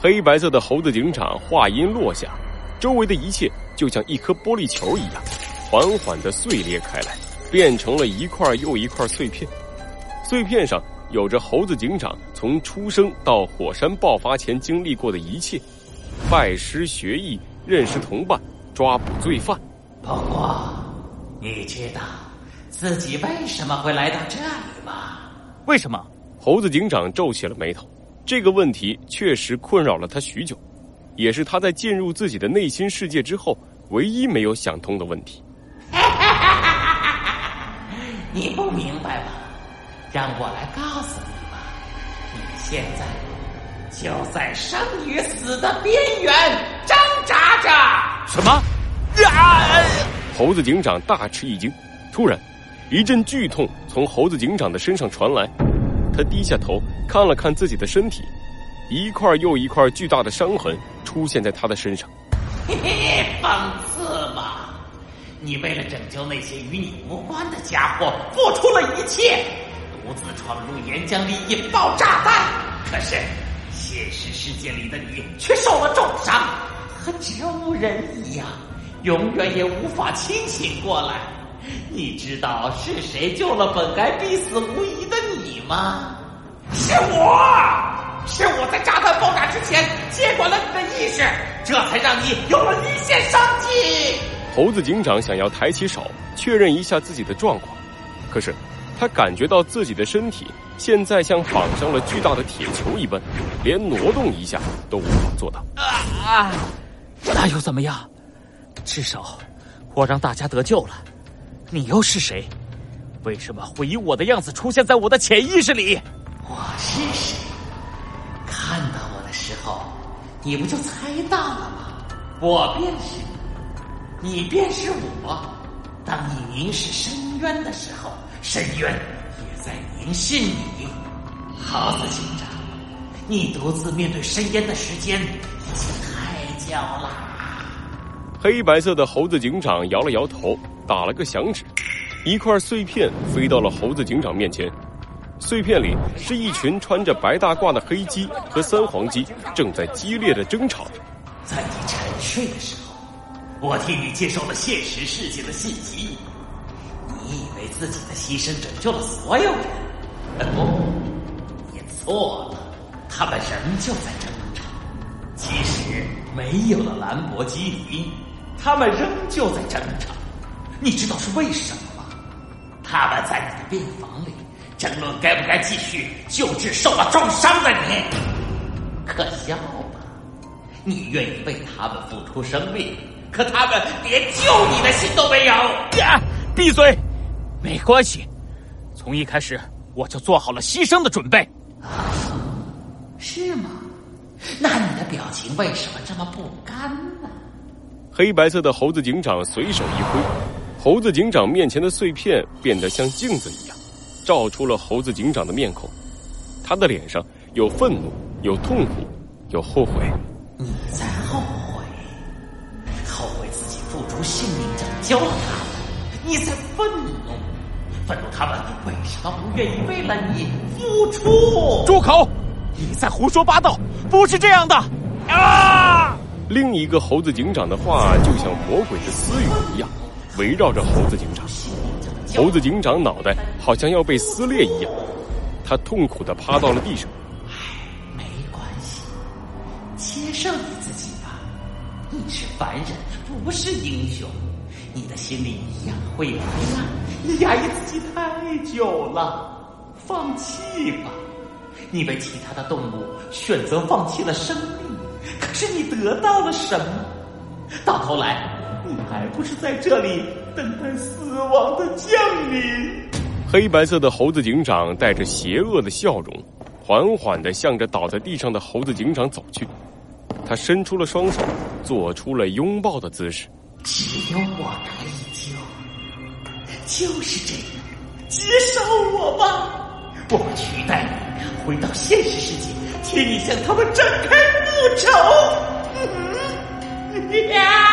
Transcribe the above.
黑白色的猴子警长话音落下，周围的一切就像一颗玻璃球一样，缓缓的碎裂开来，变成了一块又一块碎片。碎片上有着猴子警长从出生到火山爆发前经历过的一切：拜师学艺、认识同伴、抓捕罪犯。不过，你知道自己为什么会来到这里吗？为什么？猴子警长皱起了眉头。这个问题确实困扰了他许久，也是他在进入自己的内心世界之后唯一没有想通的问题。你不明白吗？让我来告诉你吧，你现在就在生与死的边缘挣扎着。什么？啊！猴子警长大吃一惊，突然，一阵剧痛从猴子警长的身上传来。他低下头看了看自己的身体，一块又一块巨大的伤痕出现在他的身上。嘿 嘿，讽刺吗？你为了拯救那些与你无关的家伙，付出了一切，独自闯入岩浆里引爆炸弹。可是，现实世界里的你却受了重伤，和植物人一样，永远也无法清醒过来。你知道是谁救了本该必死无疑的你吗？是我，是我在炸弹爆炸之前接管了你的意识，这才让你有了一线生机。猴子警长想要抬起手确认一下自己的状况，可是他感觉到自己的身体现在像绑上了巨大的铁球一般，连挪动一下都无法做到。啊，那又怎么样？至少我让大家得救了。你又是谁？为什么会以我的样子出现在我的潜意识里？我是谁？看到我的时候，你不就猜到了吗？我便是你，你便是我。当你凝视深渊的时候，深渊也在凝视你。猴子警长，你独自面对深渊的时间已经太久了。黑白色的猴子警长摇了摇头。打了个响指，一块碎片飞到了猴子警长面前。碎片里是一群穿着白大褂的黑鸡和三黄鸡，正在激烈的争吵着。在你沉睡的时候，我替你接受了现实世界的信息。你以为自己的牺牲拯救了所有人？不，你错了。他们仍旧在争吵。即使没有了兰博基尼，他们仍旧在争吵。你知道是为什么？他们在你的病房里争论该不该继续救治受了重伤的你。可笑吧？你愿意为他们付出生命，可他们连救你的心都没有。呀！闭嘴！没关系，从一开始我就做好了牺牲的准备。啊，是吗？那你的表情为什么这么不甘呢？黑白色的猴子警长随手一挥。猴子警长面前的碎片变得像镜子一样，照出了猴子警长的面孔。他的脸上有愤怒，有痛苦，有后悔。你在后悔？后悔自己付出性命拯救了他们？你在愤怒？愤怒他们为什么不愿意为了你付出？住口！你在胡说八道！不是这样的！啊！另一个猴子警长的话就像魔鬼的私语一样。围绕着猴子警长，猴子警长脑袋好像要被撕裂一样，他痛苦的趴到了地上。唉，没关系，接受你自己吧。你是凡人，不是英雄。你的心里一样会黑暗，你压抑自己太久了，放弃吧。你被其他的动物选择放弃了生命，可是你得到了什么？到头来。你还不是在这里等待死亡的降临？黑白色的猴子警长带着邪恶的笑容，缓缓的向着倒在地上的猴子警长走去。他伸出了双手，做出了拥抱的姿势。只有我可以救，就是这样，接受我吧。我会取代你，回到现实世界，替你向他们展开复仇。嗯呀！